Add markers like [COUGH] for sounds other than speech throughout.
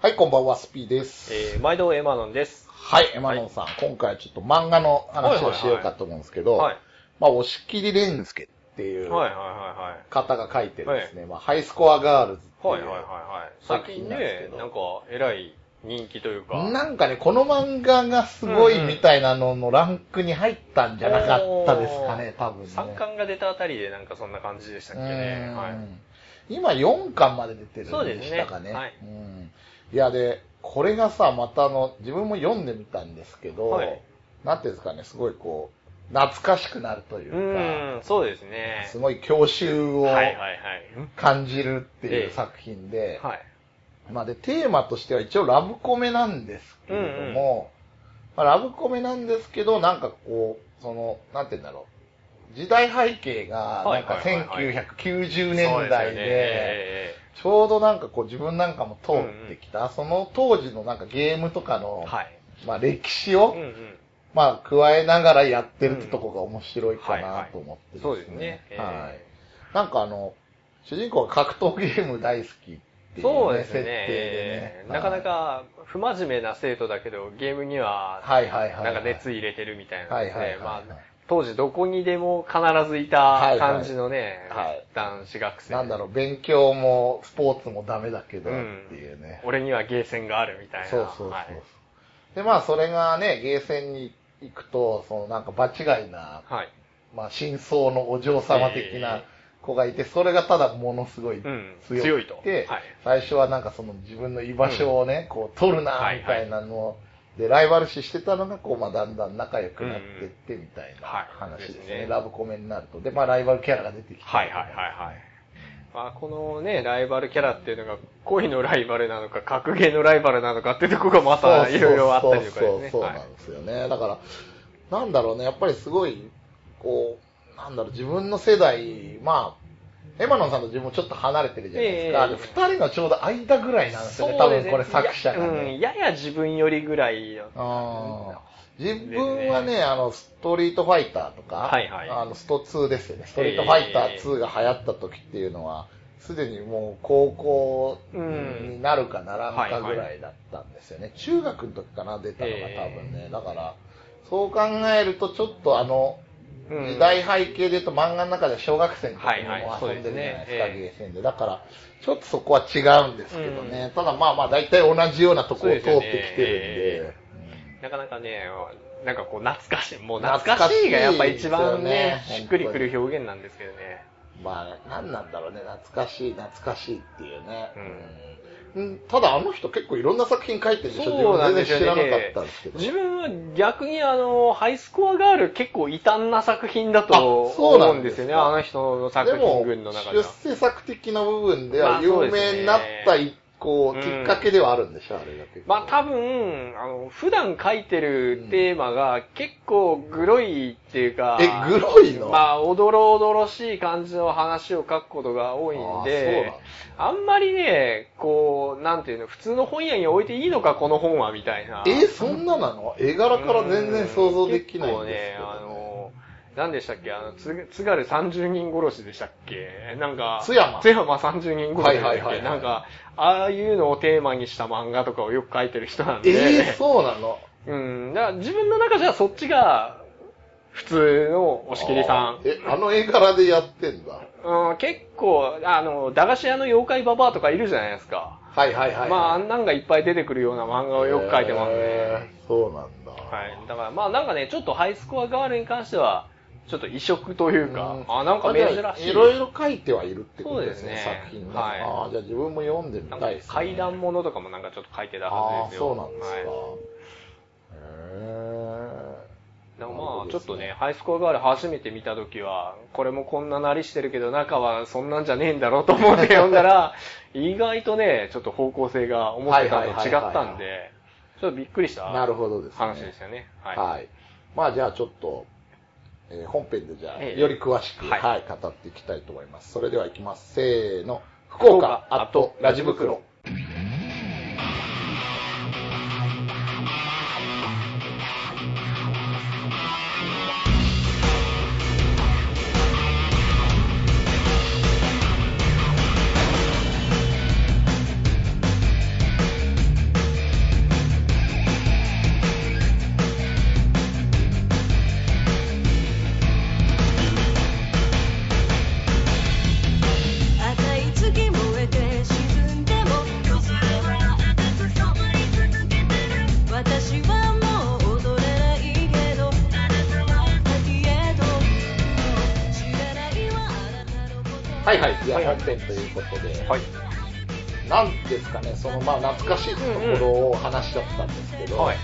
はい、こんばんは、スピーです。えー、毎度エマノンです。はい、エマノンさん、今回はちょっと漫画の話をしようかと思うんですけど、はい。まあ、押切蓮介っていうはいはいは方が書いてるですね、まあ、ハイスコアガールズっていはい。はいはいいう。はいはい。作最近ねなんか、えらい人気というか。なんかね、この漫画がすごいうんうんみたいなののランクに入ったんじゃなかったですかね、多分ね。3巻が出たあたりでなんかそんな感じでしたっけね。はい。うん今4巻まで出てるんそうでねですしたかね。はいうんいや、で、これがさ、またあの、自分も読んでみたんですけど、はい。なんていうんですかね、すごいこう、懐かしくなるといううか、ーん、そうですね。すごい郷愁をはいはいはい。感じるっていええ。う作品で、はい。まあで、テーマとしては一応ラブコメなんですけれども、まあ、ラブコメなんですけど、なんかこう、その、なんて言うんだろう、時代背景が、なんかはいはいはい。はい1990年代で、えちょうどなんかこう自分なんかも通ってきた、その当時のなんかゲームとかの、ーはい。まあ歴史を、うんうん。まあ加えながらやってるってとこが面白いかないと思ってそうですねええはい。なんかあの、主人公が格闘ゲーム大好きっていう、ね、そうですね。設定でね。なかなか不真面目な生徒だけど、ゲームには、はいはいはい。なんか熱入れてるみたいなはいですね。はいはいはいまあ、当時どこにでも必ずいた感じのね、はい男子学生。なんだろう、勉強もスポーツもダメだけどっていうね。俺にはゲーセンがあるみたいな。そうそうそう。はいで、まあそれがね、ゲーセンに行くと、そのなんか場違いな、はい。まあ真相のお嬢様的な子がいて、それがただものすごいうん強強いとくて、はい最初はなんかその自分の居場所をね、こう取るなはいみたいなので、ライバル視してたのが、こう、まあだんだん仲良くなってってみたいなはい話ですね。ですねラブコメになると。で、まあライバルキャラが出てきて。はいはいはいはい。まあ、このね、ライバルキャラっていうのが、恋のライバルなのか、格ゲーのライバルなのかっていうところがまたいろいろあったりとかですね。そうなんですよね。だから、なんだろうね、やっぱりすごい、こう、なんだろう、自分の世代、まあ、エマノンさんと自分もちょっと離れてるじゃないですか。ええで二人のちょうど間ぐらいなんですよね、多分これ作者がや,、うん、ね。やや自分よりぐらい。あー自分はね、あの、ストリートファイターとか、はいはいあの、スト2ですよね。ストリートファイター2が流行った時っていうのは、すでにもう高校になるかならんかぐらいだったんですよね。中学の時かな、出たのが多分ね。だから、そう考えるとちょっとあの、うん時代背景で言うと漫画の中では小学生の時も遊んでるじゃないですか、ゲーセンで。だから、ちょっとそこは違うんですけどね。ただまあまあ大体同じようなところを通ってきてるんで。なかなかね、なんかこう懐かしい。もう懐かしいがやっぱ一番ね、しっくりくる表現なんですけどね。まあ、何なんだろうね、懐かしい、懐かしいっていうね。うんうんただあの人結構いろんな作品書いてるでしょそうなんですよね自分全然知らなかったんですけど。自分は逆にあの、ハイスコアガール結構異端な作品だと思うんですすよね。あの人の作でも品群の中で出は。世作的な部分でまは有あそうですね名になった一個、うんきっかけではあるんでしょ、あれが結構。まあ多分、あの、普段書いてるテーマが結構グロいっていうか、えグロいの？まあ、おどろおどろしい感じの話を書くことが多いんでだ、あんまりね、こう、なんていうの、普通の本屋に置いていいのか、この本は、みたいな。え、そんななの？絵柄から全然想像できないんですけど、結構ね、あの、何でしたっけ？あの、つ、津軽30人殺しでしたっけ？なんか、津山津山30人殺しでしたっけ、はいはいはいはいなんか、ああいうのをテーマにした漫画とかをよく書いてる人なんで、えー、そうなの？うん、だから自分の中じゃそっちが、普通の押切さん。え、あの絵柄でやってんだ。うん、結構、あの、駄菓子屋の妖怪ババアとかいるじゃないですか。はいはいはい。まあ、あんなんがいっぱい出てくるような漫画をよく書いてますね。えーそうなんだ。はい。だからまあなんかね、ちょっとハイスコアガールに関しては、ちょっと異色というか、うんあ、なんか珍しい。いろいろ書いてはいるってことですね、そうですね作品が。はいああ、じゃあ自分も読んでみたいですね。階段ものとかもなんかちょっと書いてたはずですよ。そうなんですか。はいへだからなるほどですねまあちょっとね、ハイスコアガール初めて見たときは、これもこんななりしてるけど中はそんなんじゃねえんだろうと思って読んだら、[LAUGHS] 意外とね、ちょっと方向性が思ってたのと違ったんで、ちょっとびっくりしたなるほどですね。話ですよね。は。はいい。まあじゃあちょっと、えー本編でじゃあ、ええより詳しく、は、はいい語っていきたいと思います。それでは行きます。せーの。福岡、福岡あと、ラジ袋。社本編ということで、はい。なんですかね、そのまあ懐かしいところを話しちゃったんですけど、はい。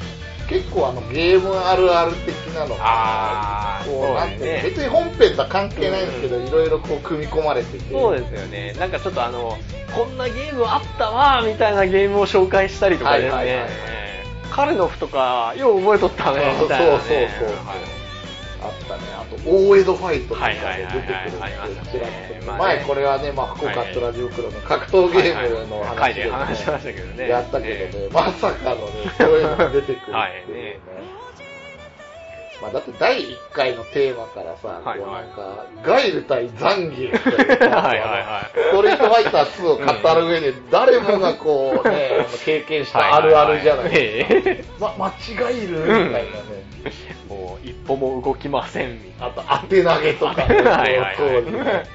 結構あのゲームあるある的なのが、こう、なんてね別に本編とは関係ないんですけど、いろいろこう組み込まれてて、そうですよね。なんかちょっとあの、こんなゲームあったわーみたいなゲームを紹介したりとかですね。はいはいはいカルノフとか、よう覚えとったね、みたいな、ね。そうそうそうそうはい大江戸ファイトとか出てくるんです前これはね、まあ、福岡トラジオクロの格闘ゲームのはい話で、ねで話しましたけどね。やったけどね、まさかのね、そういうのが出てくるってい。うね。まあ、だって第1回のテーマからさ、はいこうなんか、ガイル対ザンギエフというか [LAUGHS] はいはいはいストリートファイター2を語る上で、誰もがこうね、経験したあるあるじゃないですか。はいはいはいえま、間違える？みたいなね。えもう一歩も動きません、あと、当て投げとかね、な。はいはいその当時ねはい。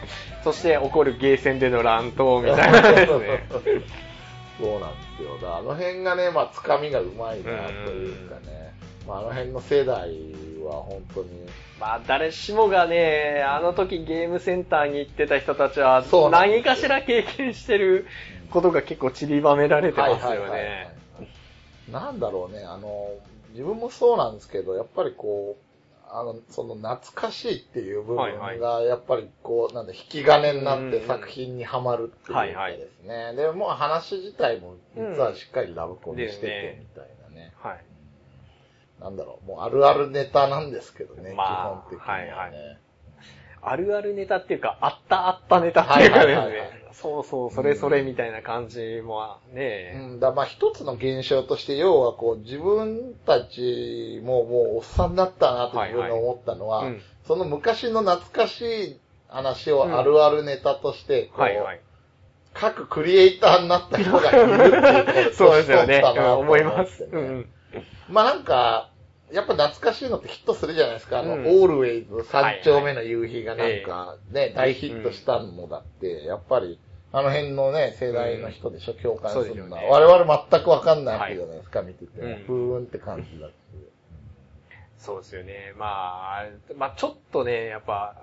そして起こるゲーセンでの乱闘みたいなですね。そうなんですよ。あの辺がね、まあ、つかみがうまいなというかね。まあ、あの辺の世代は本当に。まあ、誰しもがね、あの時ゲームセンターに行ってた人たちは何かしら経験してることが結構散りばめられてますよね。なんだろうね、あの、自分もそうなんですけど、やっぱりこう、あの、その懐かしいっていう部分はいが、やっぱりこう、なんだ、引き金になって作品にはまるっていうかですね。で、もう話自体も、実はしっかりラブコメしててうんみたいなね。はい。なんだろう、もうあるあるネタなんですけどね、まあ基本的にはね。はいはいあるあるネタっていうか、あったあったネタっていうかですはいはいはいはいね。そうそう、それそれみたいな感じもね、うん、だまあ一つの現象として、要はこう自分たちももうおっさんだったなと自分で思ったのは、うんその昔の懐かしい話をあるあるネタとして、こうはいはい。各クリエイターになった人がいるっていうこと [LAUGHS] そうですよね。思います。ねうん。まあなんか、やっぱ懐かしいのってヒットするじゃないですか。あの、うんオールウェイズ三丁目の夕日がなんかね、大ヒットしたのだって、やっぱり、あの辺のね、世代の人でしょ、共感するのは。ね我々全くわかんないわけじゃないですか、見てても。うんふーんって感じだって。そうですよね。まあ、まあちょっとね、やっぱ、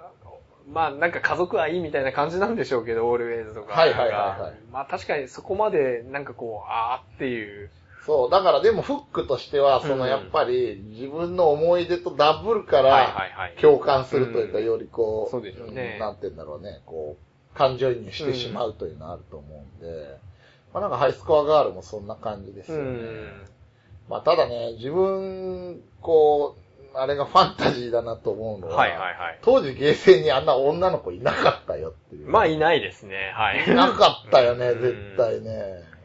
まあなんか家族愛みたいな感じなんでしょうけど、オールウェイズとか。はいはいはいはいまあ確かにそこまでなんかこう、あーっていう。そう、だからでもフックとしては、そのうんやっぱり自分の思い出とダブるかはいら、はいはい。共感するというか、うんよりこう、そうでねんなんて言うんだろうね、こう、感情移入してしまうというのはあると思うんで、まあなんかハイスコアガールもそんな感じですよね。うん。まあただね、自分、こう、あれがファンタジーだなと思うのは、はいはいはい。当時ゲーセンにあんな女の子いなかったよっていう。まあいないですね、はい。いなかったよね、うん絶対ね。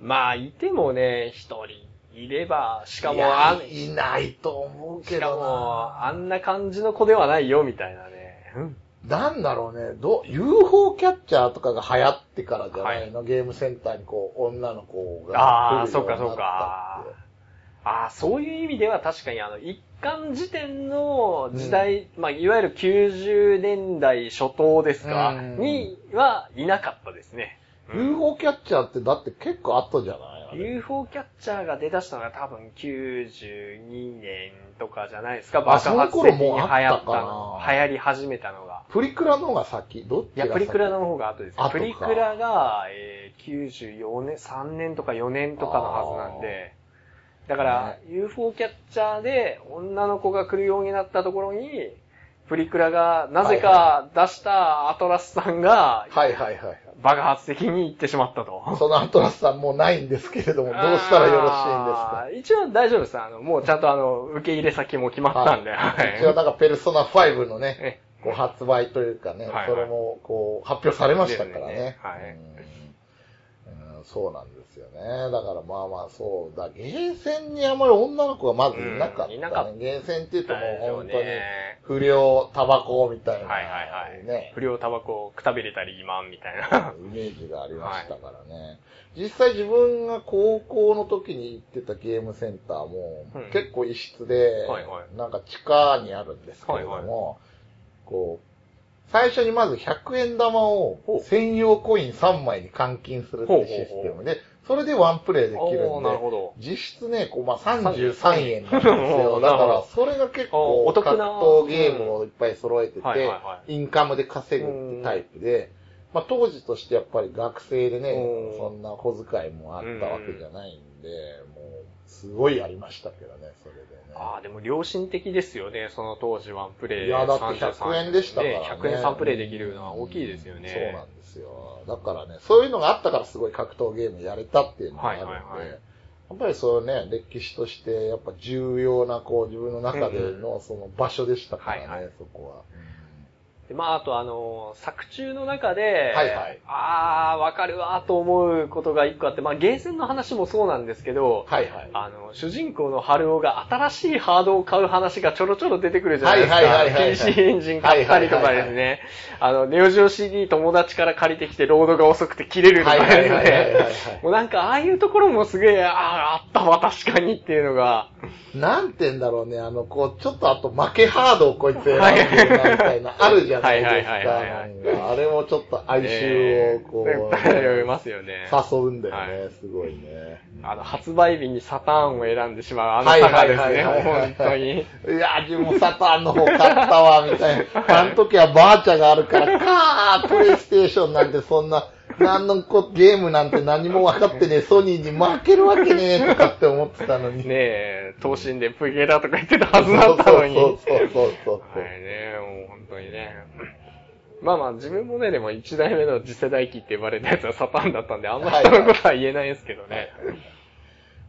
まあいてもね、一人いれば、ししかもあん、いないと思うけどしかも、な。あんな感じの子ではないよ、みたいなね。うん。なんだろうね、ど、UFO キャッチャーとかが流行ってからじゃないの、ゲームセンターにこう、女の子があー来るよになったってそうかそうか。ああ、そういう意味では確かにあの、一貫時点の時代、まあ、いわゆる90年代初頭ですか、うん。にはいなかったですね。うん。UFO キャッチャーってだって結構後じゃない UFO キャッチャーが出だしたのが多分92年とかじゃないですか、あ爆発的に流行ったその頃もうあったのか。な。流行り始めたのが。プリクラの方が先？どっちいや、が先プリクラの方が後です。プリクラが、えー、94年、3年とか4年とかのはずなんで、だから、UFO キャッチャーで女の子が来るようになったところに、プリクラがなぜか出したアトラスさんがはいはいはい。爆発的に行ってしまったと。そのアトラスさんもうないんですけれども、どうしたらよろしいんですか？一応大丈夫です。あの、もうちゃんとあの、受け入れ先も決まったんで、はい。一応なんかペルソナ5のね、えこう発売というかね、はい。はい。それもこう発表されましたからね。ね。はい。うん。うんそうなんですよね。だからまあまあそうだ。ゲーセンにあまり女の子がまずいなかった、ねうんいなかったゲーセンって言うともう本当にね不良、タバコみたいな、はいはいはい。ね、不良タバコをくたびれたりマンみたいな。イメージがありましたからね。実際自分が高校の時に行ってたゲームセンターも、うん結構一室で、はいはいなんか地下にあるんですけれども、こう、最初にまず100円玉を専用コイン3枚に換金するってシステムで、それでワンプレイできるんで。実質ね、こうまあ33円なんですおよ。[LAUGHS] ーだから、それが結お構、格闘ゲームをいっぱい揃えててインカムで稼ぐってタイプで、まあ当時としてやっぱり学生でねう、ん。そんな小遣いもあったわけじゃないんで、すごいありましたけどね、それでね。ああ、でも良心的ですよね、その当時ワンプレイ。いやだって100円でしたからね100円3プレイできるのは大きいですよね。そうなんですよ。だからね、そういうのがあったからすごい格闘ゲームやれたっていうのがあるんで、はいはいはいやっぱりそうね、歴史として、やっぱ重要な、こう、自分の中でのその場所でしたからね、はいはいそこは。でまあ、あとあの、作中の中で、はいはいああ、わかるわと思うことが一個あって、まあ、ゲーセンの話もそうなんですけど、はいはい。あの、主人公の春尾が新しいハードを買う話がちょろちょろ出てくるじゃないですか。はいはいはいはいはい PC エンジン買ったりとかですね。あの、ネオジオ CD 友達から借りてきてロードが遅くて切れるとかですはいはいはいはいはいね。もうなんかああいうところもすげえ、ああ、あったわ確かにっていうのが、なんて言うんだろうね、あの、こう、ちょっとあと負けハードをこいつ選んでるな、みたいな、あるじゃないですはいはいはいはいはいか。あれもちょっと哀愁をこう、ね読めますよね。誘うんだよね、はすごいね。あの、発売日にサターンを選んでしまうあの差がですね、本当に。いや、自分もサターンの方買ったわ、みたいな。[LAUGHS] あの時はバーチャがあるから、かー、プレイステーションなんてそんな、何のこゲームなんて何も分かってねえ、[LAUGHS] ソニーに負けるわけねえとかって思ってたのに。[LAUGHS] ねえ、等身でプゲラとか言ってたはずだったのに。そうそうそうそうそう。はいね、もう本当にね。まあまあ自分もね、でも一代目の次世代機って呼ばれたやつはサターンだったんで、あんま人のことは言えないですけどね。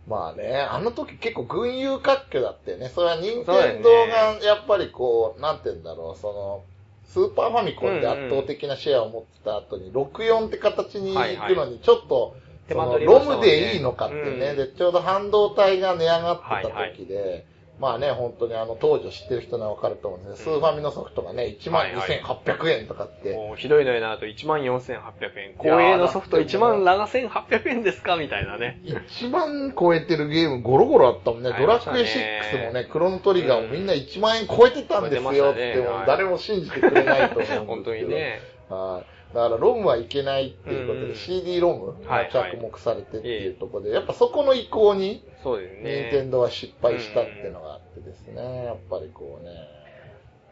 まあね、あの時結構群雄割拠だったよね。それは任天堂がやっぱりこう、なんて言うんだろう、その、スーパーファミコンで圧倒的なシェアを持ってた後に、64って形に行くのに、ちょっと、そのロムでいいのかってね、うん。で、ちょうど半導体が値上がってたはい時で、まあね、本当にあの、当時を知ってる人ならわかると思うんですけど、スーファミのソフトがね、12,800円とかって、もうひどいのになると14,800円。光栄のソフト17,800円ですかみたいなね。一番超えてるゲームゴロゴロあったもんね。ねドラクエ6もね、クロノトリガーもみんな1万円超えてたんですよって、誰も信じてくれないと思うんですけど。[LAUGHS] 本当にね。はい。だからロムはいけないっていうことで、うん CD ロムがはいはい着目されてっていうところで、やっぱそこの移行に、そうですね。任天堂は失敗したっていうのがあってですね、やっぱりこうね。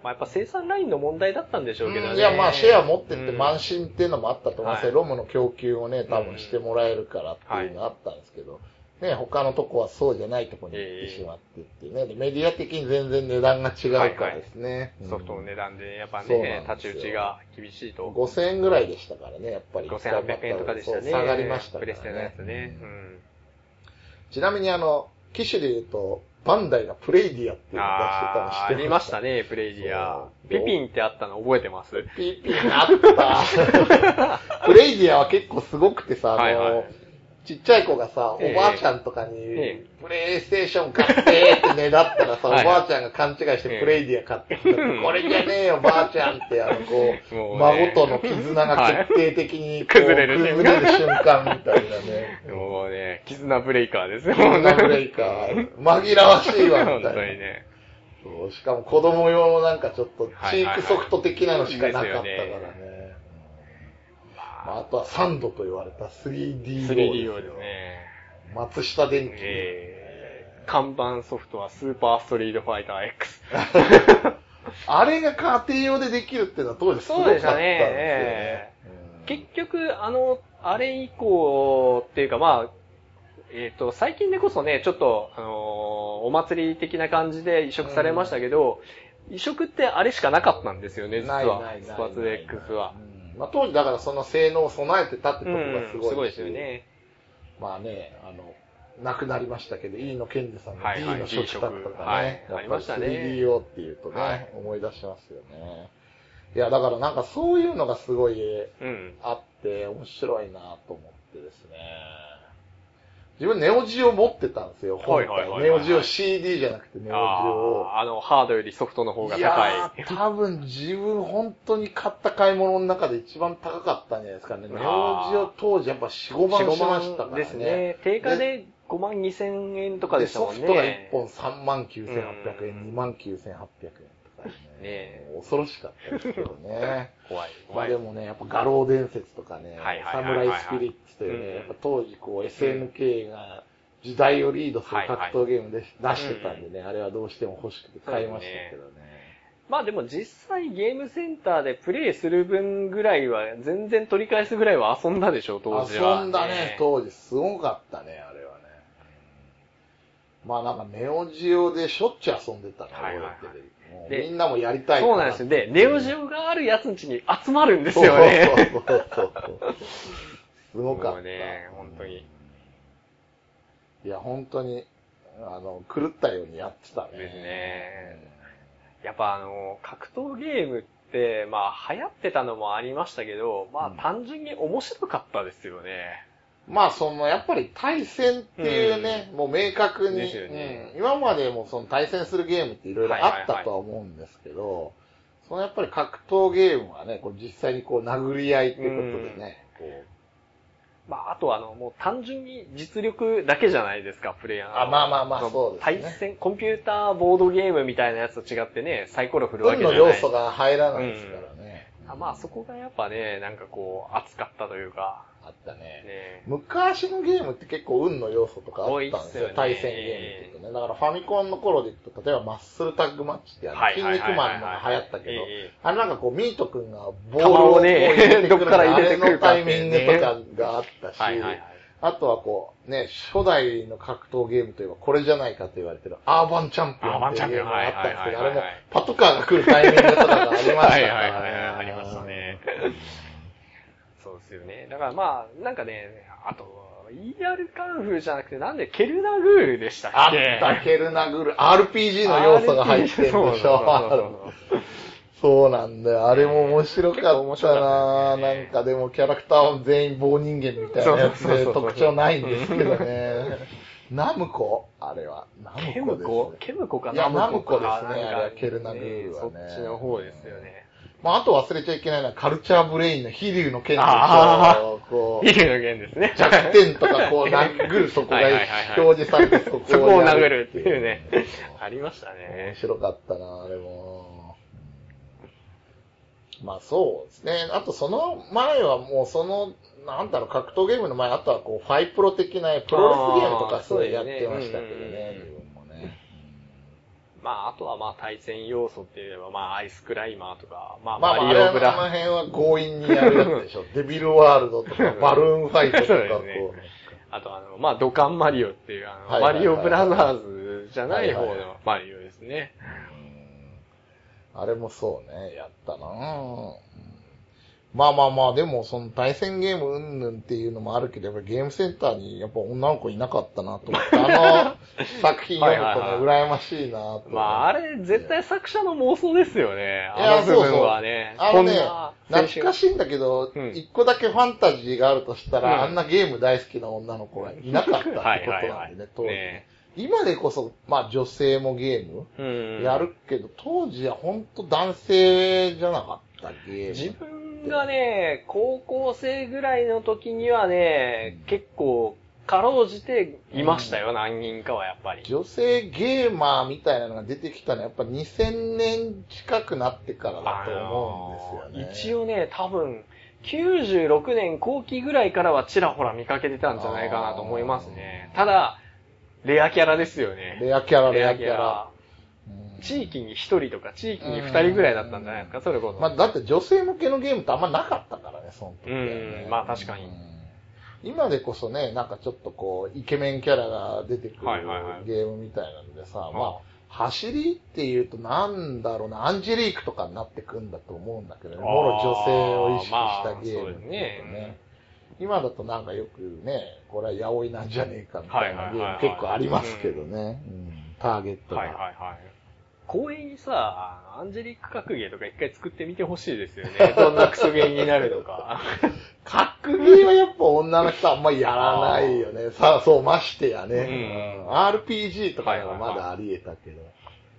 まあ、やっぱ生産ラインの問題だったんでしょうけどね。いや、まあ、シェア持ってってうん慢心っていうのもあったと思いますよ。はいロムの供給をね、多分してもらえるからっていうのがあったんですけど、ね、他のとこはそうじゃないとこに行ってしまってっていうね、でメディア的に全然値段が違うからですね。うんソフトの値段で、やっぱね、なんですよ太刀打ちが厳しいと。5000円ぐらいでしたからね、やっぱり。5800円とかでしたね。下がりましたからプレステのやつね。ううんん。ちなみにあの、機種で言うと、バンダイがプレイディアっていうのを出してたの知あーあってりました。ね、プレイディア。ピピンってあったの覚えてます？ピピあった。[LAUGHS] プレイディアは結構すごくてさ、あの、はいはいちっちゃい子がさ、ええおばあちゃんとかに、ええプレイステーション買ってってねだったらさ、はいおばあちゃんが勘違いしてプレイディア買ってきた、ええこれじゃねえよ、ばあちゃんって、あの、こう、孫との絆が決定的に [LAUGHS] 崩れる瞬間崩れる瞬間みたいなね。もうね、絆ブレイカーですよ。絆ブレイカー、紛らわしいわ、み本たいな。当にね。そうしかも子供用のなんかちょっとチークソフト的なのしかなかったからね。まあ、あとはサンドと言われた 3D ロ 3D ーで用ですすね。松下電機。えー、看板ソフトはスーパーストリートファイター X。[LAUGHS] あれが家庭用でできるっていうのは当時すごかったんですよそうでしたねね。結局、あの、あれ以降っていうかまあ、えっ、と、最近でこそね、ちょっと、あのーお祭り的な感じで移植されましたけど、移植ってあれしかなかったんですよね、実は。ないないないスパツ X は。うんまあ、当時だからその性能を備えてたってとこうんがすごいし、すごいですよね。まあね、あの、亡くなりましたけど、飯野健二さんのはい D はいの食卓とかね、D 食はいやっぱありましたね 3D 用っていうとね、はい思い出しますよね。いや、だからなんかそういうのがすごいうん。あって面白いなと思ってですね。自分ネオジオ持ってたんですよ、はいはいはいはいネオジオ CD じゃなくてネオジオを。あーあの、ハードよりソフトの方がい高やー、多分自分本当に買った買い物の中で一番高かったんじゃないですかね。ネオジオ当時やっぱ4、5万しましたからね。ですね。定価で5万2千円とかでしたもんね。ソフトが1本3万9800円、うん2万9800円とかね。ねもう恐ろしかったですけどね。[LAUGHS] 怖い。ま怖い。あでもね、やっぱ画廊伝説とかね、はいはいサムはいはいはいライスピリッツというね、うんやっぱ当時こう SNK が時代をリードする格闘ゲームで出してたんでね、あれはどうしても欲しくて買いましたけどね。まあでも実際ゲームセンターでプレイする分ぐらいは、全然取り返すぐらいは遊んだでしょ、当時は、遊んだね、当時。すごかったね、あれはね。まあなんかネオジオでしょっちゅう遊んでたの、はいはいてみんなもやりたいそうなんですよ。で、ネオジオがあるやつんちに集まるんですよね。そうそうそうそう。[LAUGHS] すごかった。もうね、本当に。いや、本当に、あの、狂ったようにやってたね。ですね。やっぱあの、格闘ゲームって、まあ流行ってたのもありましたけど、まあ単純に面白かったですよね。まあ、その、やっぱり対戦っていうね、もう明確に、ねうん今までもその対戦するゲームっていろいろあったとは思うんですけど、そのやっぱり格闘ゲームはね、こう実際にこう殴り合いっていうことでね、こうまああとあの、もう単純に実力だけじゃないですか、プレイヤーの。あまあまあまあのそうですね対戦、コンピューターボードゲームみたいなやつと違ってね、サイコロ振るわ運けじゃない。の要素が入らないですからね。あまあそこがやっぱね、なんかこう、熱かったというか、あったね。ね。昔のゲームって結構運の要素とかあったんですすよね対戦ゲームっていうとね。だからファミコンの頃でいくと、例えばマッスルタッグマッチってあの、筋肉マンのが流行ったけどええ、あれなんかこう、ミート君がボール球ををねどっから入れてくるあれのタイミングとかがあったし、はいはいはい。あとはこう、ね、初代の格闘ゲームといえばこれじゃないかと言われてるアーバンチャンピオンっていうゲームがあったんですけど、あれもパトカーが来るタイミングとかがありましたからね。はいはいはいはい、ありましたね。そうですよね。だからまあ、なんかね、あと、ER カンフーじゃなくて、なんでケルナグールでしたっあっけた、ケルナグル、RPG の要素が入ってるでしょ。そうなんだよ。あれも面白かったなったですねなんかでもキャラクターは全員棒人間みたいなやつで特徴ないんですけどね。ナムコ？あれは。ナケムコです、ね。ケムコ？かいやナムコかナムコですねケルナグールはねそっちの方ですよね。まあ、あと忘れちゃいけないのはカルチャーブレインの飛龍の拳あと、こう、飛龍の拳ですね。弱点とかこう殴るそこが表示されてそこそこをや殴るっていうね。ありました面ね。白かったな、あれも。まあそうですね。あとその前はもうその、なんだろう、格闘ゲームの前、あとはこう、ファイプロ的なプロレスゲームとかそうやってましたけどね。まあ、あとはまあ対戦要素って言えば、まあアイスクライマーとか、まあまあまあ、マあれはあのリオブラ、辺は強引にやるやつでしょ。デビルワールドとか、バルーンファイトとか、こう。あとあの、まあドカンマリオっていう、あの、マリオブラザーズじゃない方のマリオですね。あれもそうね、やったなうんまあまあまあ、でもその対戦ゲームうんぬんっていうのもあるけど、やっぱゲームセンターにやっぱ女の子いなかったなと思って、[LAUGHS] あの作品読むとね、羨ましいなと。まああれ、絶対作者の妄想ですよね。いやあの部分はね。あのね懐かしいんだけどうん、一、個だけファンタジーがあるとしたら、うんあんなゲーム大好きな女の子がいなかったってことなんでね、当時。ね今でこそ、まあ女性もゲームうん。やるけど、当時は本当男性じゃなかったゲーム。自分がね、高校生ぐらいの時にはね、結構、かろうじていましたよ、何人かはやっぱり。女性ゲーマーみたいなのが出てきたのはやっぱ2000年近くなってからだと思うんですよね。一応ね、多分、96年後期ぐらいからはちらほら見かけてたんじゃないかなと思いますね。ただ、レアキャラですよね。レアキャラ、レアキャラ。。うん地域に一人とか地域に二人ぐらいだったんじゃないですか、それこそ。まあ、だって女性向けのゲームってあんまなかったからね、その時はね、うんまあ確かに。うん。今でこそね、なんかちょっとこう、イケメンキャラが出てくるゲームみたいなのでさ、まああ、走りっていうとなんだろうな、アンジェリークとかになってくんだと思うんだけどね、もろ女性を意識したゲームっていうとまあね。今だとなんかよくね、これは八百なんじゃねえかみたいなゲーム結構ありますけどね、うん。ターゲットが。はいはいはい。公園にさ、アンジェリック格ゲーとか一回作ってみてほしいですよね。[LAUGHS] どんなクソゲーになるのか。[LAUGHS] 格ゲーはやっぱ女の人あんまりやらないよね。さあ、そう、ましてやね。うんうん RPG とかはまだあり得たけど。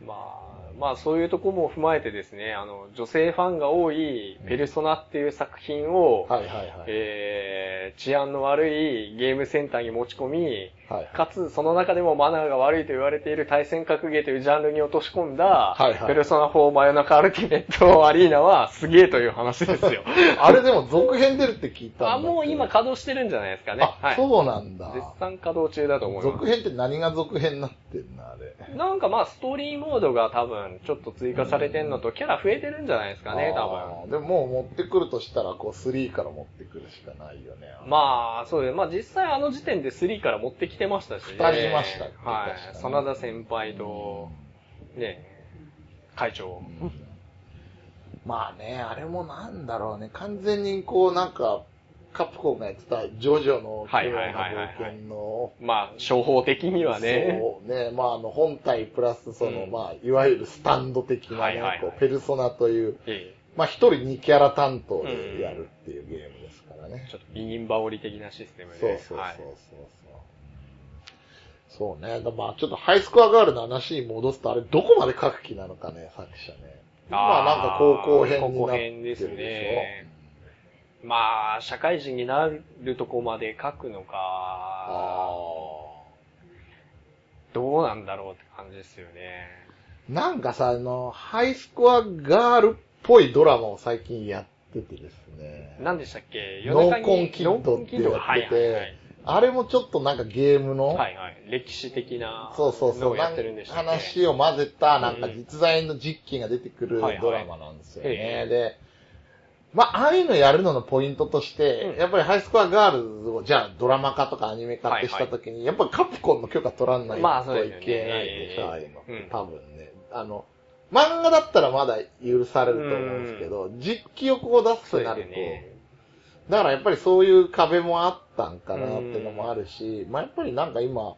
まあ、まあそういうとこも踏まえてですね、あの、女性ファンが多いペルソナっていう作品を、はいはいはい。えー、治安の悪いゲームセンターに持ち込み、はいかつその中でもマナーが悪いと言われている対戦格ゲーというジャンルに落とし込んだ、はいはいペルソナ4真夜中アルティメットアリーナは [LAUGHS] すげえという話ですよ。[LAUGHS] あれでも続編出るって聞いたあ、もう今稼働してるんじゃないですかね。あ、はい。そうなんだ。絶賛稼働中だと思います。続編って何が続編になってんな。あれ。なんかまあ、ストーリーモードが多分、ちょっと追加されてんのと、キャラ増えてるんじゃないですかね、多あーでももう持ってくるとしたら、こう、3から持ってくるしかないよね。分。まあ、そうです。まあ実際あの時点で3から持ってきてましたしね。二人いましたっけ？はい真田先輩と、ね、会長。まあね、あれもなんだろうね、完全にこう、なんか、カプコンがやってた、ジョジョの奇妙な冒険の、まあ、商法的にはね。そうね、まああの、本体プラスその、うんまあ、いわゆるスタンド的なねはいはいはい、こうペルソナという、えまあ一人二キャラ担当でやるっていうゲームですからねえ。ちょっとビギンバオリ的なシステムで。そうそうそうそうはいそう。ね。だまあちょっとハイスコアガールの話に戻すと、あれどこまで書く気なのかね、作者ね。今なんか高校編になってるでしょ。まあ、社会人になるとこまで書くのか、あどうなんだろうって感じですよね。ーなんかさ、あの、ハイスコアガールっぽいドラマを最近やっててですね。何でしたっけ？ノーコンキッドってやっててはいはいはい。あれもちょっとなんかゲームの、はいはい。歴史的なそうそうそう。のをやってるんでしたっけ？話を混ぜた、なんか実在の実機が出てくるはいはいドラマなんですよね。へえで、まあ、ああいうのやるののポイントとして、うん。やっぱりハイスコアガールズを、じゃあドラマ化とかアニメ化ってした時に、やっぱりカプコンの許可取らないといけないでしょ、ああいうの多分ね。あの、漫画だったらまだ許されると思うんですけど、実機をこう出すとなると、ね。だからやっぱりそういう壁もあったんかなっていうのもあるし、まあやっぱりなんか今、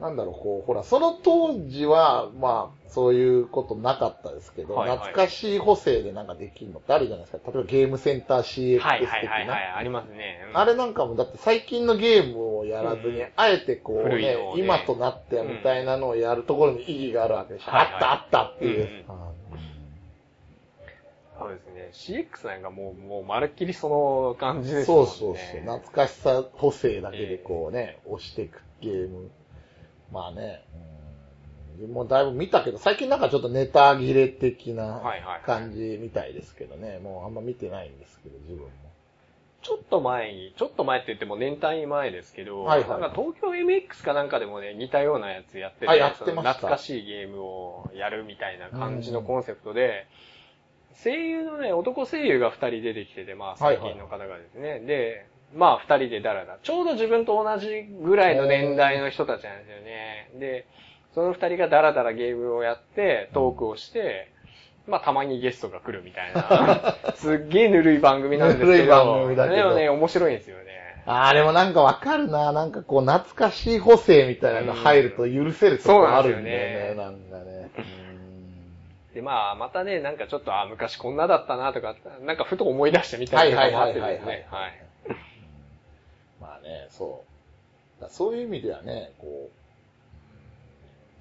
なんだろう、こう、ほら、その当時は、まあ、そういうことなかったですけど、はいはい懐かしい補正でなんかできるのってあるじゃないですか。例えばゲームセンター CX 的な。はいはいはいはい、ありますね。うんあれなんかも、だって最近のゲームをやらずに、うんあえてこうねね今となってみたいなのをやるところに意義があるわけでしょ。はいはいあったあったっていう。うんあそうですね。CX なんかもう、もうまるっきりその感じですね。うそうそう。懐かしさ補正だけでこうね、押していくゲーム。まあね、うん、もうだいぶ見たけど、最近なんかちょっとネタ切れ的なはいはい感じみたいですけどね。もうあんま見てないんですけど、自分も。ちょっと前に、ちょっと前って言っても年単位前ですけど、はいはいなんか東京 MX かなんかでもね、似たようなやつやってて、あやって懐かしいゲームをやるみたいな感じのコンセプトで、声優のね、男声優が二人出てきてて、まあ最近の方がですね、で、まあ二人でだらだ。ちょうど自分と同じぐらいの年代の人たちなんですよね。で、その二人がだらだらゲームをやって、トークをして、まあたまにゲストが来るみたいな、[LAUGHS] すっげえぬるい番組なんですけど、ぬるい番組だけどでもね、面白いんですよね。あれもなんかわかるな。なんかこう懐かしい補正みたいなの入ると許せるとこあるんだよね。なんかね。で、まあ、またね、なんかちょっと、あ、昔こんなだったなとか、なんかふと思い出してみたりとかもあってですはいはいはいね。ははいい。まあね、そう。だそういう意味ではね、こう、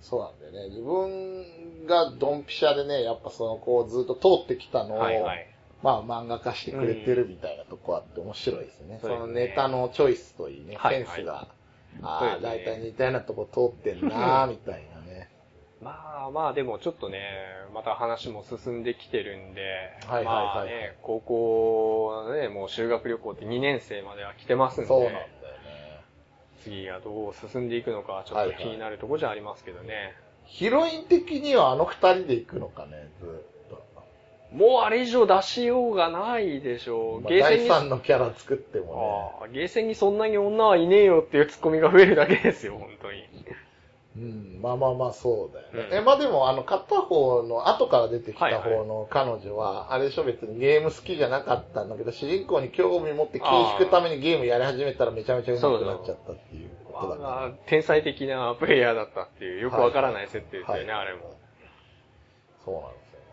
そうなんだよね。自分がドンピシャでね、やっぱそのこうずっと通ってきたのを、はいはい。まあ漫画化してくれてるみたいなとこあって面白いですね。うんそのネタのチョイスといいね、はいセンスが、ああ、だいたい似たようなとこ通ってんな [LAUGHS] みたいなね。まあまあ、でもちょっとね、また話も進んできてるんで、はいはいはいまあね、高校ね、もう修学旅行って2年生までは来てますんで、そうなんだよね。次がどう進んでいくのかちょっと気になるところじゃありますけどね。ヒロイン的にはあの二人で行くのかね、ずっと。もうあれ以上出しようがないでしょう。まあ、第ゲーセンに、3のキャラ作ってもああゲーセンにそんなに女はいねえよっていうツッコミが増えるだけですよ、本当に。ね。うん、まあまあまあそうだよね。うんえ、まあでもあの片方の、後から出てきた方の彼女は、あれでしょ別にゲーム好きじゃなかったんだけど、主人公に興味持って気引くためにゲームやり始めたらめちゃめちゃ上手くなっちゃったっていうことだから。まあ、天才的なプレイヤーだったっていう、よくわからない設定ですよね、はいあれも。そうなんですよね。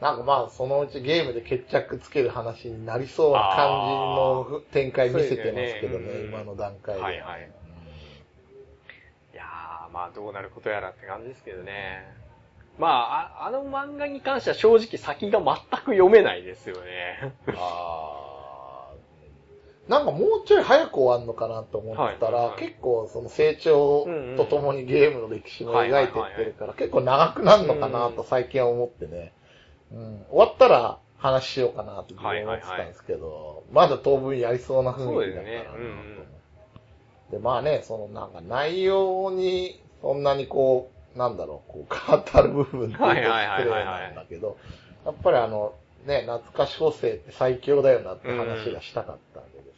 なんかまあ、そのうちゲームで決着つける話になりそうな感じの展開見せてますけどね、ね今の段階で。はいはいまあどうなることやらって感じですけどね。まあ、ああの漫画に関しては正直先が全く読めないですよね。あー。なんかもうちょい早く終わんのかなと思ってたら、はいはいはい。結構その成長とともにゲームの歴史も描いていってるから、結構長くなるのかなと最近は思ってね。うん、終わったら話しようかなって思ってたんですけど、まだ当分やりそうな雰囲気だからなそうですね。で、まあね、そのなんか内容にそんなにこう、なんだろう、こう、[LAUGHS] 語る部分っていうと失礼なんだけど、やっぱりあの、ね、懐かし補正って最強だよなって話がしたかったんでですね。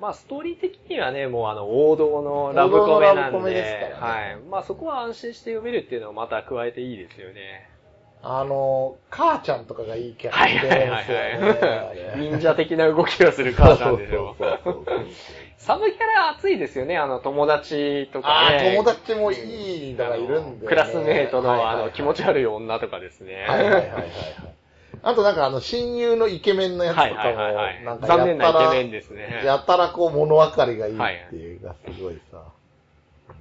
まあ、ストーリー的にはね、もうあの、王道のラブコメなんで、ラブコメですからね、はい。まあ、そこは安心して読めるっていうのをまた加えていいですよね。あの、母ちゃんとかがいいキャラはいはいはいはい。[LAUGHS] 忍者的な動きをする母ちゃんでしょ。サブキャラ熱いですよね、あの、友達とかね。あ友達もいいのがいるんで、ね、クラスメイトの、あの、気持ち悪い女とかですね。はいはいはいはい。あとなんかあの、親友のイケメンのやつとかも、なんか残念なイケメンですね。[LAUGHS] やたらこう物分かりがいいっていうか、すごいさ。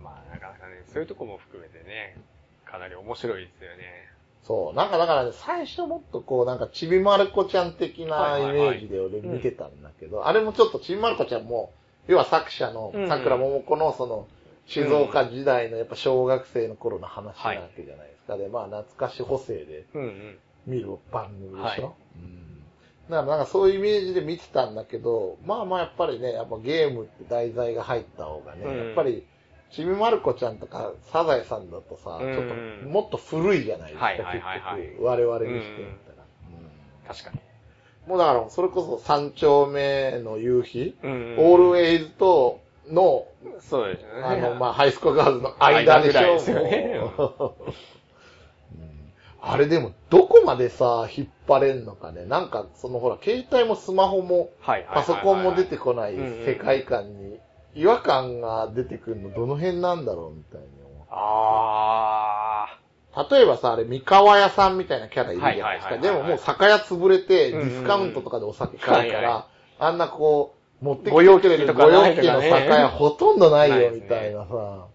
まあ、なかなかね、そういうとこも含めてね、かなり面白いですよね。そう。なんかだから、ね、最初もっとこう、なんかちびまる子ちゃん的なイメージで俺見てたんだけど、あれもちょっとちびまる子ちゃんも、要は作者の桜桃子のその、静岡時代のやっぱ小学生の頃の話なわけじゃないですか。で、まあ懐かし補正で見る番組でしょ？だからなんかそういうイメージで見てたんだけど、まあまあやっぱりね、やっぱゲームって題材が入った方がね、やっぱりちびまる子ちゃんとかサザエさんだとさ、ちょっともっと古いじゃないですか、結局。我々にしてみたら。確かに。もうだから、それこそ三丁目の夕日、オールウェイズとの、そうですね。あの、まあ、ハイスコアガールズの間でしょ。ですよね。あれでも、どこまでさ、引っ張れんのかね。なんか、そのほら、携帯もスマホも、パソコンも出てこない世界観に違和感が出てくるのどの辺なんだろうみたいに思って。ああ。例えばさ、あれ、三河屋さんみたいなキャラいるじゃないですか。でももう酒屋潰れて、ディスカウントとかでお酒買うから、あんなこう、持ってきてくれるご用気の酒屋ほとんどないよみたいなさ。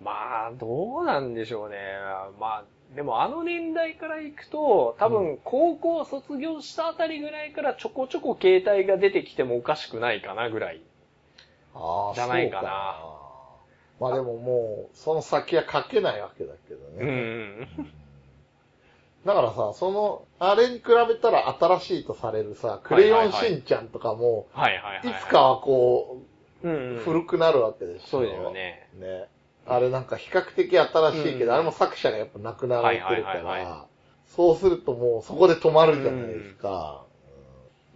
まあ、どうなんでしょうね。まあ、でもあの年代から行くと、多分高校卒業したあたりぐらいからちょこちょこ携帯が出てきてもおかしくないかなぐらい。ああ、じゃないかな。かまあでももう、その先は書けないわけだけどね。うん。だからさ、その、あれに比べたら新しいとされるさ、クレヨンしんちゃんとかも、はいはいいつかはこう、古くなるわけでしょ。そうだよね。ね。あれなんか比較的新しいけど、うん、あれも作者がやっぱ亡くなられてるから、そうするともうそこで止まるじゃないですか。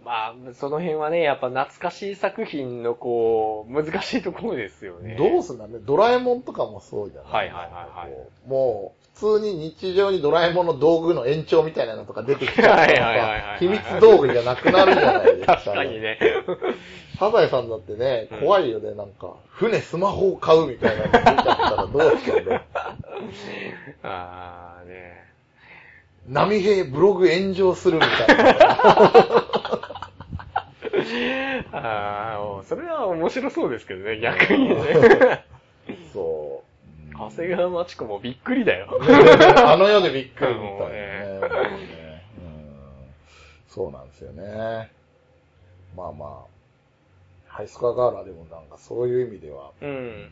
うん、まあ、その辺はね、やっぱ懐かしい作品のこう、難しいところですよね。どうすんだね。ドラえもんとかもそうじゃないはいはいはい、はい。もう、普通に日常にドラえもんの道具の延長みたいなのとか出てきたら [LAUGHS] 秘密道具じゃなくなるじゃないですか。確かにね。サザエさんだってね、怖いよね、なんか。船、スマホを買うみたいなの出ちゃったらどうしようね。ああね。波平ブログ炎上するみたいな。[LAUGHS] [LAUGHS] ああ、それは面白そうですけどね、逆にね。[LAUGHS] そう。長谷川町子もびっくりだよ。あの世でびっくりみたいなね。そうなんですよね。まあまあ。ハイスコアガーラーでもなんかそういう意味では。うん。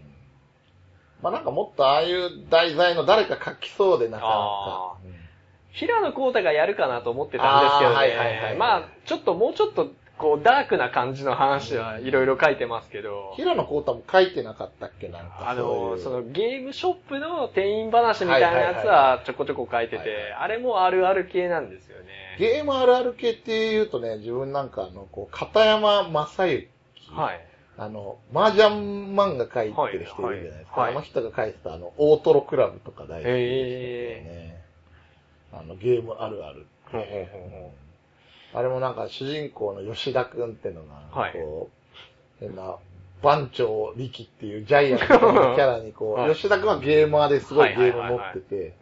まあなんかもっとああいう題材の誰か書きそうでなかなか。平野幸太がやるかなと思ってたんですけどね。はいはいはい、まあ、ちょっともうちょっと、こう、ダークな感じの話はいろいろ書いてますけど。平野幸太も書いてなかったっけなんかあの、そのゲームショップの店員話みたいなやつはちょこちょこ書いてて、あれもあるある系なんですよね。ゲームあるある系って言うとね、自分なんかあの、こう、片山正幸はい。あの、麻雀漫画描いてる人いるじゃないですか。はいはい、あの人が描いてたあの、大トロクラブとか大好きですね。あの、ゲームあるある。あれもなんか主人公の吉田くんってのが、はい、こう、変な、番長力っていうジャイアントの [LAUGHS] キャラにこう、吉田くんはゲーマーですごいゲーム持ってて、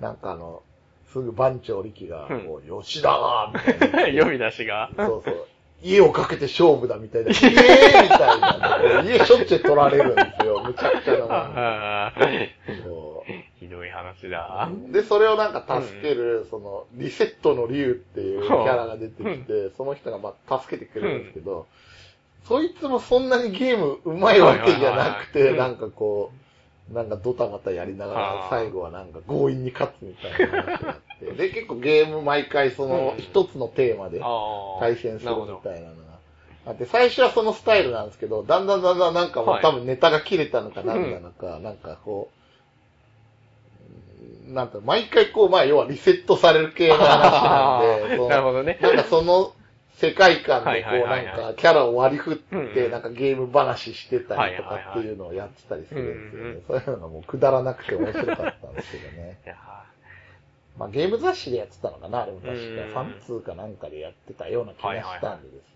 なんかあの、すぐ番長力が、こう、吉田ーみたいな。[LAUGHS] 読み出しが。そうそう。家をかけて勝負だみたいな。家 [LAUGHS] みたいな。家しょっちゅう取られるんですよ。むちゃくちゃなもん。で、それをなんか助ける、うん、その、リセットの竜っていうキャラが出てきて、その人がまあ助けてくれるんですけど、うん、そいつもそんなにゲーム上手いわけじゃなくて、なんかこう、なんかドタバタやりながら、最後はなんか強引に勝つみたいな話があって。で、結構ゲーム毎回その一つのテーマで対戦するみたいなのがで、最初はそのスタイルなんですけど、だんだんだんだんなんかもう、はい。多分ネタが切れたのかなんなのか、なんかこう、なんか毎回こう、まあ要はリセットされる系の話なんで、[LAUGHS] なるほどね。なんかその世界観でこう、なんかキャラを割り振って、なんかゲーム話してたりとかっていうのをやってたりするんですよね。そういうのがもうくだらなくて面白かったんですけどね。[LAUGHS] まあゲーム雑誌でやってたのかな、あれも確か。ンツーかなんかでやってたような気がしたんでですね。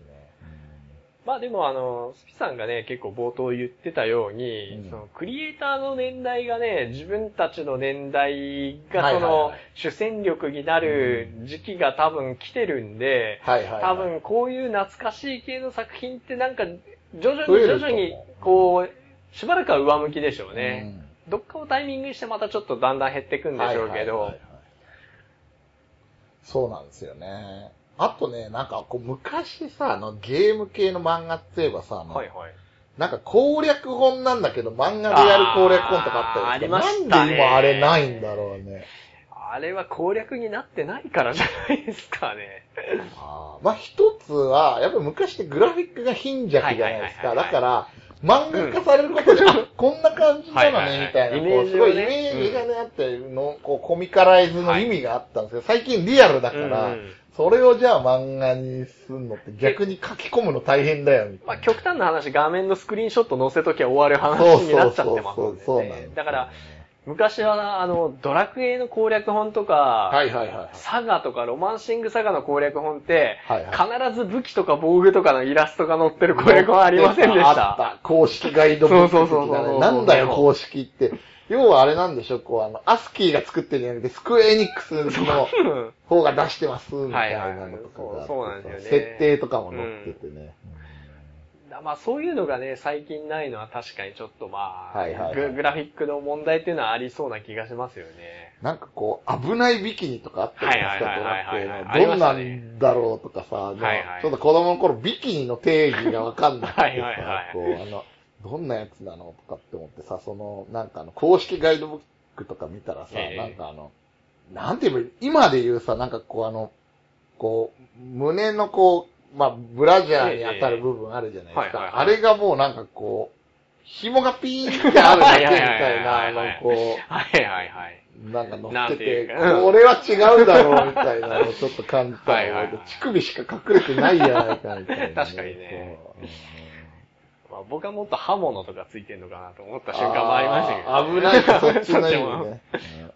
まあでもあの、スピさんがね、結構冒頭言ってたように、うんそのクリエイターの年代がね、自分たちの年代がその主戦力になる時期が多分来てるんで、はいはいはい。多分こういう懐かしい系の作品ってなんか、徐々に徐々に、こう、しばらくは上向きでしょううね。んどっかをタイミングにしてまたちょっとだんだん減っていくんでしょうけどはいはいはいはい、そうなんですよね。あとね、なんかこう昔さ、あのゲーム系の漫画って言えばさ、あのはいはい。なんか攻略本なんだけど漫画でやる攻略本とかあったりあーありましたねなんで今あれないんだろうね。あれは攻略になってないからじゃないですかね。あーまあ一つは、やっぱり昔ってグラフィックが貧弱じゃないですか。はいはいはいはいだから、漫画化されることで、あ、[LAUGHS] こんな感じなのはいはいはいね、みたいな、イメーこう、すごいイメージがね、あっての、こう、コミカライズの意味があったんですけど、最近リアルだから、それをじゃあ漫画にすんのって逆に書き込むの大変だよ、みたまあ、いな。極端な話、画面のスクリーンショット載せときゃ終わる話になっちゃってますね。そうなんですよねだから、、昔は、あの、ドラクエの攻略本とか、はいはいはい。サガとかロマンシングサガの攻略本って、はいは必ず武器とか防具とかのイラストが載ってる攻略本ありませんでした。あった。公式ガイドブック的そうそうそうそう。なんだよ、公式って。要はあれなんでしょ、こう、あの、アスキーが作ってるんじゃなくて、スクエニックスのう [LAUGHS] ん方が出してます、みたいはいはい。はないのとかがあってそうなんですよね。設定とかも載っててね。だまあそういうのがね、最近ないのは確かにちょっとまあ、はいはいはい。ググラフィックの問題っていうのはありそうな気がしますよね。なんかこう、危ないビキニとかあったりしたはいはいはいはいはいドラクエのどんなんだろうとかさ、はいはいちょっと子供の頃ビキニの定義がわかんなくてさ [LAUGHS] はいはいはい。こう、あの、どんなやつなのとかって思ってさ、その、なんかあの、公式ガイドブックとか見たらさ、ええ。なんかあの、なんて言えばいい今で言うさ、なんかこうあの、こう、胸のこう、まあ、ブラジャーに当たる部分あるじゃないですか。あれがもうなんかこう、紐がピーンってあるだけみたいな、あの、こう、はいはいはい。なんか乗っててこれは違うだろうみたいなのをちょっと感じたはいはいはい。乳首しか隠れてないじゃないかみたいな、[LAUGHS] 確かにねあ、僕はもっと刃物とかついてんのかなと思った瞬間もありましたけど、危ないか、そっちの意味もね。う [LAUGHS] ん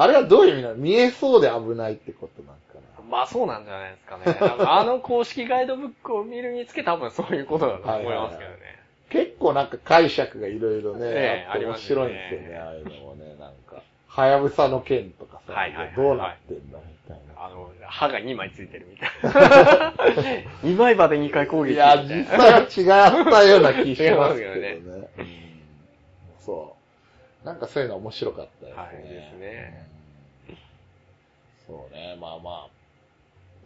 あれはどういう意味なの？見えそうで危ないってことなんかまあそうなんじゃないですかね。かあの公式ガイドブックを見るにつけ多分そういうことだと思いますけどね。な。結構なんか解釈がいろいろね、ええあって面白いんありますよねですよね、ああいうのもね、なんか。はやぶさの剣とかさ、はいはいはいはいどうなってんだみたいな。あの、歯が2枚ついてるみたいな。[LAUGHS] 2枚刃で2回攻撃いや、みたい実な際は違ったような気しますけど違いね。ますようんそう。なんかそういうの面白かったですね。はいですねうんそうね、まあまあ。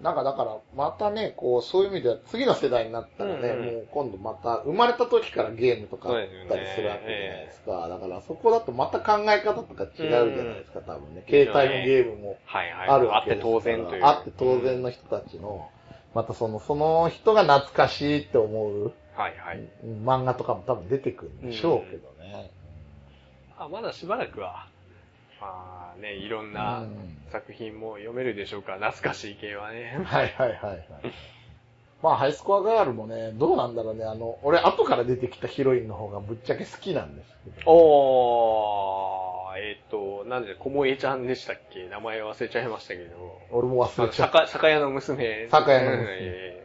なんかだから、またね、こう、そういう意味では次の世代になったらね、うんうんもう今度また、生まれた時からゲームとかあったりするわけじゃないですか。だからそこだとまた考え方とか違うじゃないですか、多分ね。携帯のゲームもはいはい。あるあってわけですから当然という。あって当然の人たちの、またその、その人が懐かしいって思う、はいはい。うん漫画とかも多分出てくるんでしょうけどね。あまだしばらくは、まあね、いろんなうん作品も読めるでしょうから、懐かしい系はね。はいはいはいはい。まあ、ハイスコアガールもね、どうなんだろうね。あの、俺、後から出てきたヒロインの方がぶっちゃけ好きなんですけど。おー、えっ、と、なんで、こもえちゃんでしたっけ？名前忘れちゃいましたけど。俺も忘れちゃった。酒酒屋の娘。酒屋の娘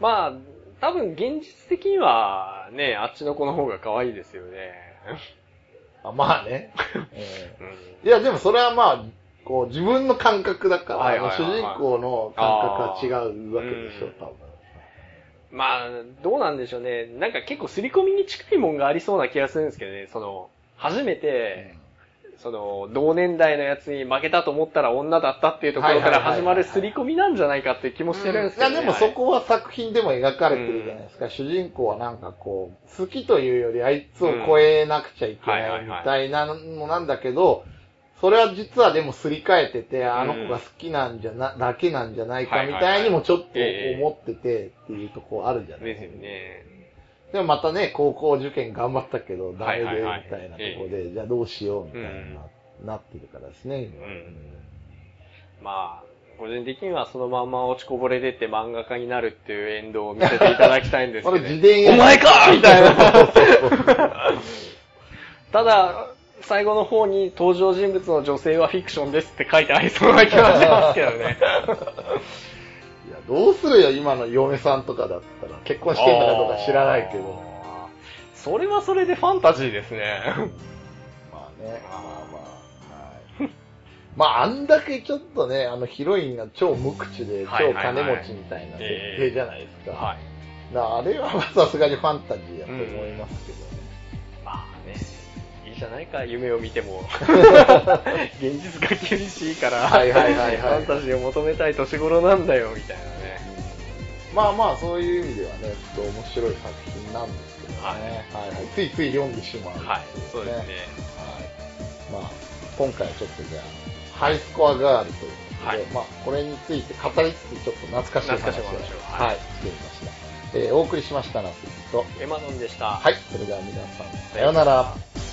まあ、多分現実的にはね、あっちの子の方が可愛いですよね。あまあね。[LAUGHS] いや、でもそれはまあ、こう、自分の感覚だから、はいはいはい主人公の感覚は違うわけでしょ、多分。まあ、どうなんでしょうね。なんか結構刷り込みに近いもんがありそうな気がするんですけどね。その、初めて、その、同年代のやつに負けたと思ったら女だったっていうところから始まる刷り込みなんじゃないかって気もしてるんですけど、ねいや、でもそこは作品でも描かれてるじゃないですか。主人公はなんかこう、好きというよりあいつを超えなくちゃいけないみたいなのなんだけど、それは実はでもすり替えてて、あの子が好きなんじゃな、だけなんじゃないかみたいにもちょっと思っててっていうとこあるじゃないですよね。でもまたね、高校受験頑張ったけど、ダメで、みたいなとこで、じゃあどうしようみたいな、なってるからですね、今。まあ、個人的にはそのまま落ちこぼれ出て漫画家になるっていうエンドを見せていただきたいんですけど、[LAUGHS] 自伝お前かみたいな。[LAUGHS] ただ、最後の方に登場人物の女性はフィクションですって書いてありそうな気はしますけどね。[LAUGHS] どうするよ、今の嫁さんとかだったら。結婚してんだかどうか知らないけど。それはそれでファンタジーですね。[LAUGHS] まあね、まあまあ、はい。まあ、あんだけちょっとね、あのヒロインが超無口で、超金持ちみたいな設定じゃないですか。はい。あれはさすがにファンタジーやと思いますけどね。うん、まあね。じゃないか、夢を見ても。[LAUGHS] 現実が厳しいから、はいはいはいはい、[LAUGHS] ファンタジーを求めたい年頃なんだよ、みたいなね。まあまあ、そういう意味ではね、ちょっと面白い作品なんですけどね。はい、はいはい、ついつい読んでしまう、ね、はい、そうですね。はい。まあ、今回はちょっとじゃあ、ハイスコアガールということで、はい、まあ、これについて語りつつ、ちょっと懐かしい話を、はい、してみました。えー、お送りしましたなすと、エマノンでした。はい、それでは皆さん、さようなら。